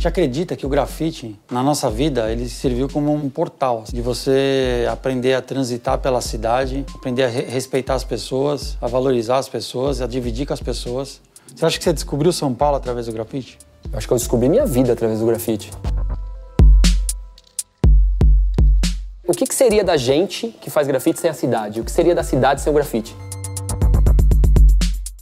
gente acredita que o grafite, na nossa vida, ele serviu como um portal de você aprender a transitar pela cidade, aprender a re respeitar as pessoas, a valorizar as pessoas, a dividir com as pessoas. Você acha que você descobriu São Paulo através do grafite? Eu acho que eu descobri minha vida através do grafite. O que, que seria da gente que faz grafite sem a cidade? O que seria da cidade sem o grafite?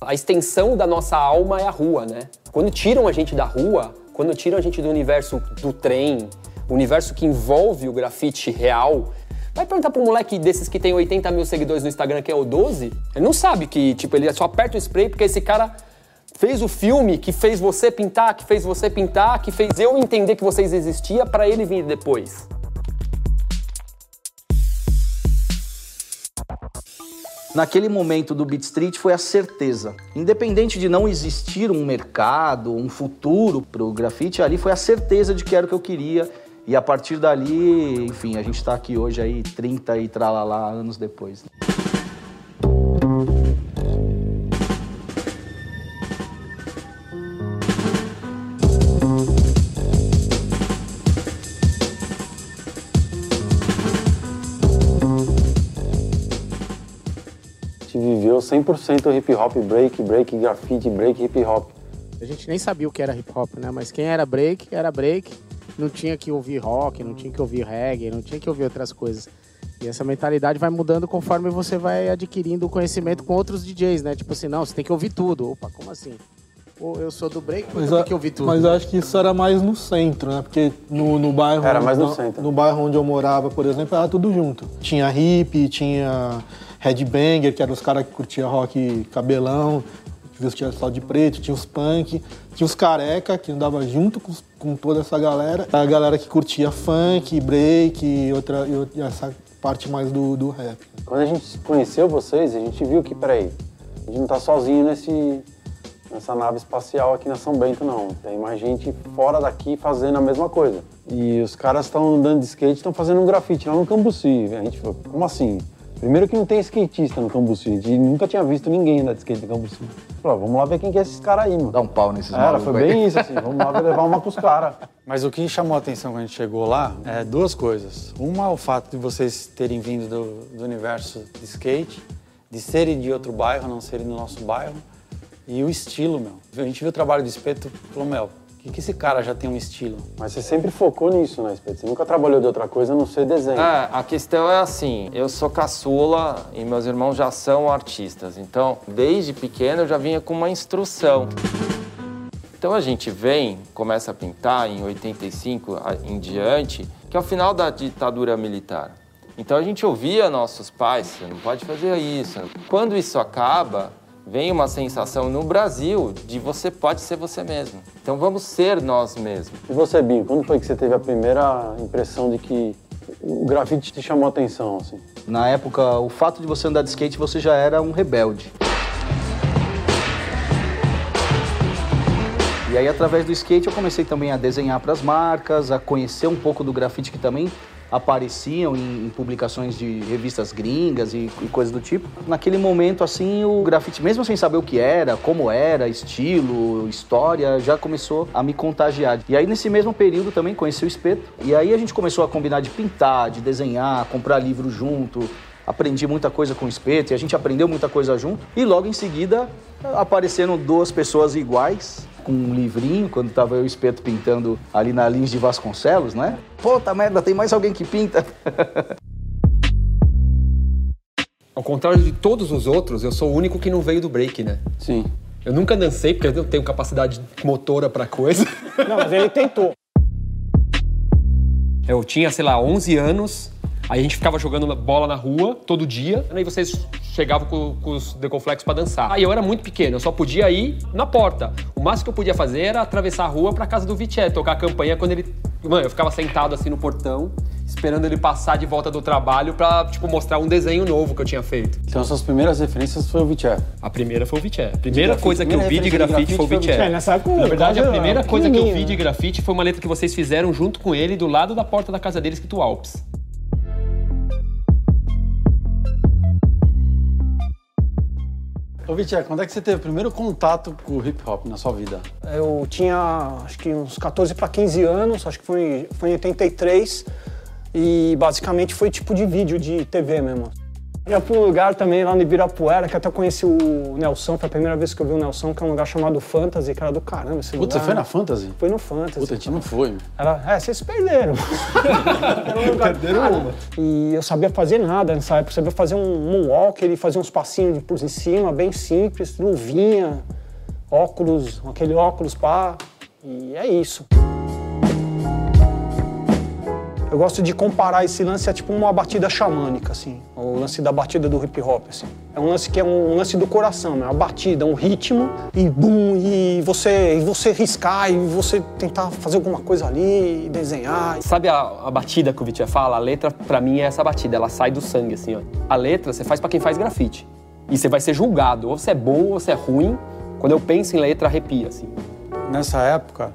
A extensão da nossa alma é a rua, né? Quando tiram a gente da rua, quando tiram a gente do universo do trem, universo que envolve o grafite real, vai perguntar um moleque desses que tem 80 mil seguidores no Instagram, que é o 12, ele não sabe que, tipo, ele só aperta o spray porque esse cara fez o filme que fez você pintar, que fez você pintar, que fez eu entender que vocês existiam para ele vir depois. Naquele momento do Beat Street foi a certeza. Independente de não existir um mercado, um futuro para o grafite, ali foi a certeza de que era o que eu queria. E a partir dali, enfim, a gente está aqui hoje aí 30 e tralalá anos depois. Viveu 100% hip hop, break, break, grafite, break, hip hop. A gente nem sabia o que era hip hop, né? Mas quem era break, era break. Não tinha que ouvir rock, não tinha que ouvir reggae, não tinha que ouvir outras coisas. E essa mentalidade vai mudando conforme você vai adquirindo o conhecimento com outros DJs, né? Tipo assim, não, você tem que ouvir tudo. Opa, como assim? eu sou do break, mas eu tenho que ouvir tudo. Mas eu acho que isso era mais no centro, né? Porque no, no bairro. Era mais no, no centro. No bairro onde eu morava, por exemplo, era tudo junto. Tinha hip, tinha headbanger, que eram os caras que curtiam rock cabelão, que vestia só de preto, tinha os punk, tinha os careca, que andava junto com, com, toda essa galera, a galera que curtia funk, break e, outra, e essa parte mais do, do rap. Quando a gente conheceu vocês, a gente viu que, peraí, a gente não tá sozinho nesse, nessa nave espacial aqui na São Bento, não. Tem mais gente fora daqui fazendo a mesma coisa. E os caras estão andando de skate, estão fazendo um grafite lá no Cambuci. A gente falou, como assim? Primeiro que não tem skatista no Cambuci. A gente nunca tinha visto ninguém andar de skate no Cambuci. Falei, vamos lá ver quem que é esses caras aí, mano. Dá um pau nesses Era, foi bem isso, assim. Vamos lá levar uma pros caras. Mas o que chamou a atenção quando a gente chegou lá é duas coisas. Uma, o fato de vocês terem vindo do, do universo de skate, de serem de outro bairro, não serem do nosso bairro. E o estilo, meu. A gente viu o trabalho do Espeto e falou, meu, que, que esse cara já tem um estilo? Mas você sempre focou nisso, né, Espeto? Você nunca trabalhou de outra coisa a não ser desenho. É, a questão é assim, eu sou caçula e meus irmãos já são artistas. Então, desde pequeno eu já vinha com uma instrução. Então a gente vem, começa a pintar em 85 em diante, que é o final da ditadura militar. Então a gente ouvia nossos pais, você não pode fazer isso. Quando isso acaba, vem uma sensação no Brasil de você pode ser você mesmo. Então vamos ser nós mesmos. E você, Binho, quando foi que você teve a primeira impressão de que o grafite te chamou a atenção? Assim? Na época, o fato de você andar de skate, você já era um rebelde. E aí, através do skate, eu comecei também a desenhar para as marcas, a conhecer um pouco do grafite que também apareciam em, em, publicações de revistas gringas e, e, coisas do tipo. Naquele momento, assim, o grafite, mesmo sem saber o que era, como era, estilo, história, já começou a me contagiar. E aí, nesse mesmo período, também conheci o espeto. E aí a gente começou a combinar de pintar, de desenhar, comprar livro junto. Aprendi muita coisa com o espeto e a gente aprendeu muita coisa junto. E logo em seguida apareceram duas pessoas iguais com um livrinho, quando tava eu e o Espeto pintando ali na Lins de Vasconcelos, né? Puta merda, tem mais alguém que pinta. Ao contrário de todos os outros, eu sou o único que não veio do break, né? Sim. Eu nunca dancei porque eu não tenho capacidade motora para coisa. Não, mas ele tentou. Eu tinha, sei lá, 11 anos, Aí a gente ficava jogando bola na rua todo dia. Aí vocês chegavam com, com os deconflexos para dançar. Aí eu era muito pequeno, eu só podia ir na porta. O máximo que eu podia fazer era atravessar a rua para casa do Viché, tocar a campanha quando ele. Mano, eu ficava sentado assim no portão, esperando ele passar de volta do trabalho pra, tipo, mostrar um desenho novo que eu tinha feito. Então suas primeiras referências foi o Viché? A primeira foi o Viché. A primeira coisa que eu vi de grafite, foi o Viché. Na verdade, a primeira coisa que eu vi de grafite foi uma letra que vocês fizeram junto com ele do lado da porta da casa dele, escrito Alpes. Ô, Vitinho, quando é que você teve o primeiro contato com o hip hop na sua vida? Eu tinha acho que uns 14 para 15 anos, acho que foi, foi em 83. E basicamente foi tipo de vídeo de TV mesmo. Ia para um lugar também lá no Ibirapuera, que até conheci o Nelson, foi a primeira vez que eu vi o Nelson, que é um lugar chamado Fantasy, que era do caramba esse Puta, lugar. você foi na Fantasy? Foi no Fantasy. Puta, a gente não foi. meu. Era, é, vocês perderam. Era um lugar- Perderam uma. E eu sabia fazer nada nessa época. Eu sabia fazer um moonwalk, ele fazia uns passinhos de por em cima, bem simples, luvinha, óculos, aquele óculos pá. E é isso. Eu gosto de comparar esse lance a tipo uma batida xamânica, assim. O lance da batida do hip hop, assim. É um lance que é um lance do coração, né? Uma batida, um ritmo e bum, e você, e você riscar, e você tentar fazer alguma coisa ali, desenhar. Sabe a, a batida que o Vitinho fala? A letra, pra mim, é essa batida. Ela sai do sangue, assim, ó. A letra você faz pra quem faz grafite. E você vai ser julgado. Ou você é bom ou você é ruim. Quando eu penso em letra, arrepia, assim. Nessa época,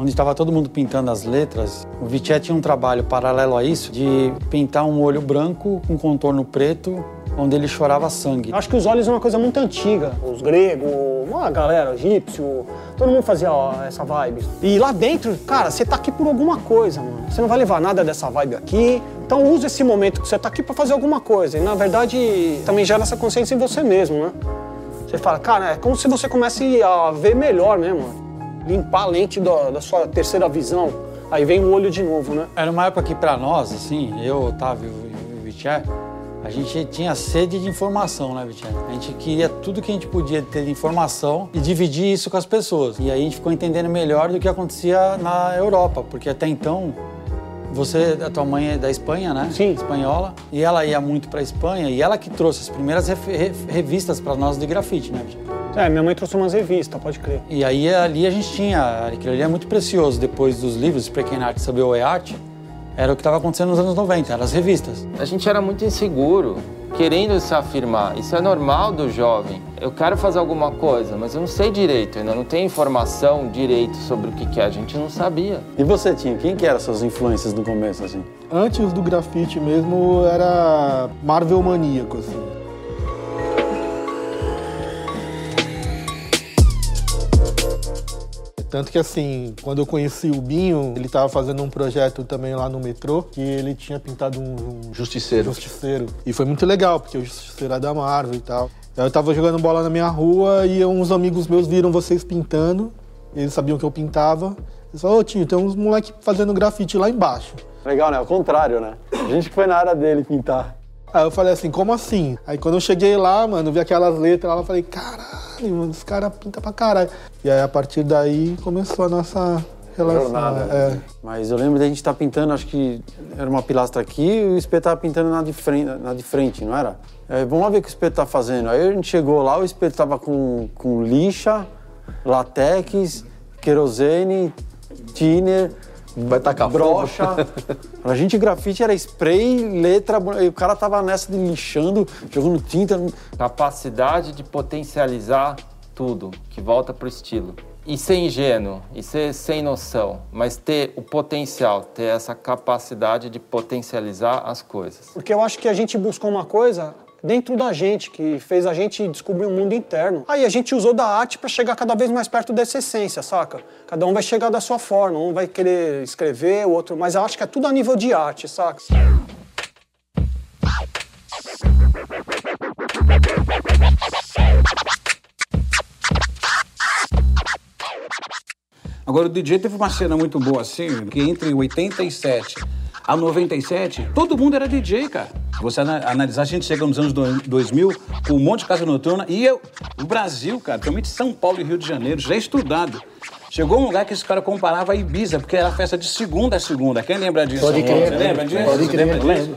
onde estava todo mundo pintando as letras, o Vitinho tinha um trabalho paralelo a isso de pintar um olho branco com contorno preto, onde ele chorava sangue. Acho que os olhos é uma coisa muito antiga. Os gregos, a galera, egípcio, todo mundo fazia ó, essa vibe. E lá dentro, cara, você tá aqui por alguma coisa, mano. Você não vai levar nada dessa vibe aqui. Então use esse momento que você tá aqui pra fazer alguma coisa. E na verdade, também gera essa consciência em você mesmo, né? Você fala, cara, é como se você comece a ver melhor mesmo. Limpar a lente da, da sua terceira visão. Aí vem o olho de novo, né? Era uma época que pra nós, assim, eu, Otávio e o Vitinho, a gente tinha sede de informação, né, Vitinho? A gente queria tudo que a gente podia ter de informação e dividir isso com as pessoas. E aí a gente ficou entendendo melhor do que acontecia na Europa, porque até então você, a tua mãe é da Espanha, né? Sim. Espanhola. E ela ia muito pra Espanha e ela que trouxe as primeiras revistas para nós de grafite, né, Vitinho? É, minha mãe trouxe umas revistas, pode crer. E aí ali a gente tinha, aquilo ali é muito precioso depois dos livros, Pequena Arte Saber o é Arte, era o que estava acontecendo nos anos 90, eram as revistas. A gente era muito inseguro, querendo se afirmar. Isso é normal do jovem. Eu quero fazer alguma coisa, mas eu não sei direito, ainda não tenho informação direito sobre o que que é. A gente não sabia. E você, Tinho, quem que eram suas influências no começo, assim? Antes do grafite mesmo, era Marvel maníaco, assim. Tanto que assim, quando eu conheci o Binho, ele tava fazendo um projeto também lá no metrô, que ele tinha pintado um, um Justiceiro. Justiceiro. E foi muito legal, porque o Justiceiro é da Marvel e tal. Eu tava jogando bola na minha rua e uns amigos meus viram vocês pintando. Eles sabiam que eu pintava. Eles falaram, ô Tinho, tem uns moleque fazendo grafite lá embaixo. Legal, né? Ao contrário, né? A gente que foi na área dele pintar. Aí eu falei assim, como assim? Aí quando eu cheguei lá, mano, vi aquelas letras lá, eu falei, caralho, mano, os caras pintam pra caralho. E aí a partir daí começou a nossa relação. Jornada. É. Mas eu lembro da gente estar pintando, acho que era uma pilastra aqui e o espeto tava pintando na de frente, na de frente não era? É, vamos lá ver o que o espeto tá fazendo. Aí a gente chegou lá, o espeto tava com, com lixa, latex, querosene, thinner, Vai tacar brocha. Pra gente, grafite era spray, letra. E o cara tava nessa de lixando, jogando tinta. Capacidade de potencializar tudo, que volta pro estilo. E ser ingênuo, e ser sem noção, mas ter o potencial, ter essa capacidade de potencializar as coisas. Porque eu acho que a gente buscou uma coisa dentro da gente, que fez a gente descobrir um mundo interno. Aí a gente usou da arte para chegar cada vez mais perto dessa essência, saca? Cada um vai chegar da sua forma, um vai querer escrever, o outro, mas eu acho que é tudo a nível de arte, saca? Agora, o DJ teve uma cena muito boa, assim, que entre 87 a 97, todo mundo era DJ, cara. Você ana- analisar, a gente chega nos anos do- 2000 com um monte de casa noturna e eu, o Brasil, cara, principalmente São Paulo e Rio de Janeiro, já estudado. Chegou um lugar que esse cara comparava a Ibiza, porque era festa de segunda a segunda. Quem lembra disso? Pode crer, Você lembra disso? pode crer, lembra disso?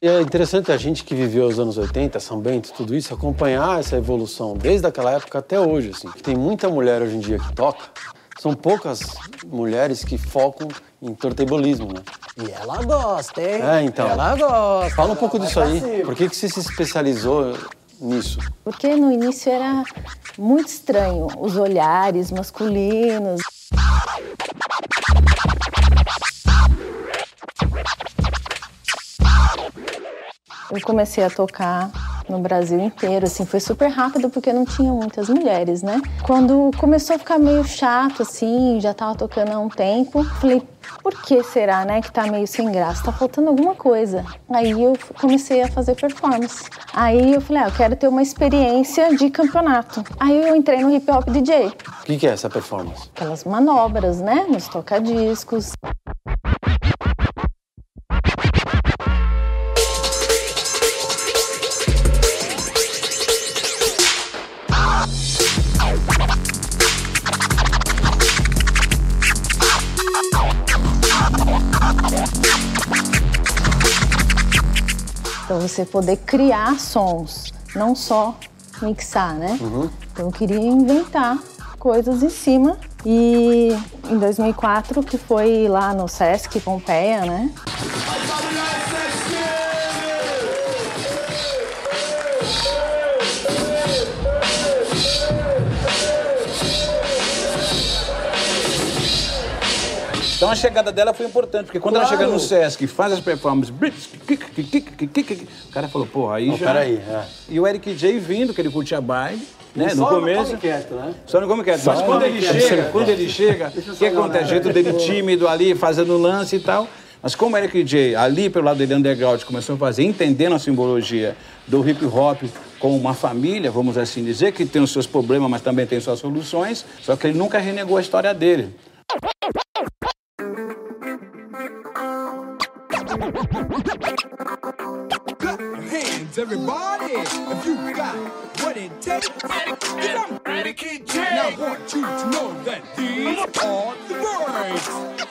E é interessante a gente que viveu os anos 80, São Bento, tudo isso, acompanhar essa evolução desde aquela época até hoje, assim. Tem muita mulher hoje em dia que toca, são poucas mulheres que focam em tortebolismo, né? E ela gosta, hein? É, então. Ela gosta. Fala um pouco disso aí. cima. Por que, que você se especializou nisso? Porque no início era muito estranho os olhares masculinos. Eu comecei a tocar no Brasil inteiro, assim, foi super rápido porque não tinha muitas mulheres, né? Quando começou a ficar meio chato, assim, já tava tocando há um tempo, falei, por que será, né, que tá meio sem graça? Tá faltando alguma coisa. Aí eu comecei a fazer performance. Aí eu falei, ah, eu quero ter uma experiência de campeonato. Aí eu entrei no hip hop DJ. O que, que é essa performance? Aquelas manobras, né, nos tocadiscos. Você poder criar sons, não só mixar, né? Então eu queria inventar coisas em cima e em 2004 que foi lá no Sesc Pompeia, né? Então a chegada dela foi importante, porque quando ela chega no Sesc e faz as performances, o cara falou, pô, aí Não, já... peraí, é. E o Eric J vindo, que ele curtia baile, né, no Só começo. come quieto, né? Só não come quieto. Mas quando ele chega, quando ele chega, o que acontece? O jeito dele tímido ali, fazendo lance e tal. Mas como o Eric J, ali pelo lado dele underground, começou a fazer, entendendo a simbologia do hip hop como uma família, vamos assim dizer, que tem os seus problemas, mas também tem suas soluções, só que ele nunca renegou a história dele. Hands, everybody. If you got what it takes. Now I want you to know that these are the words.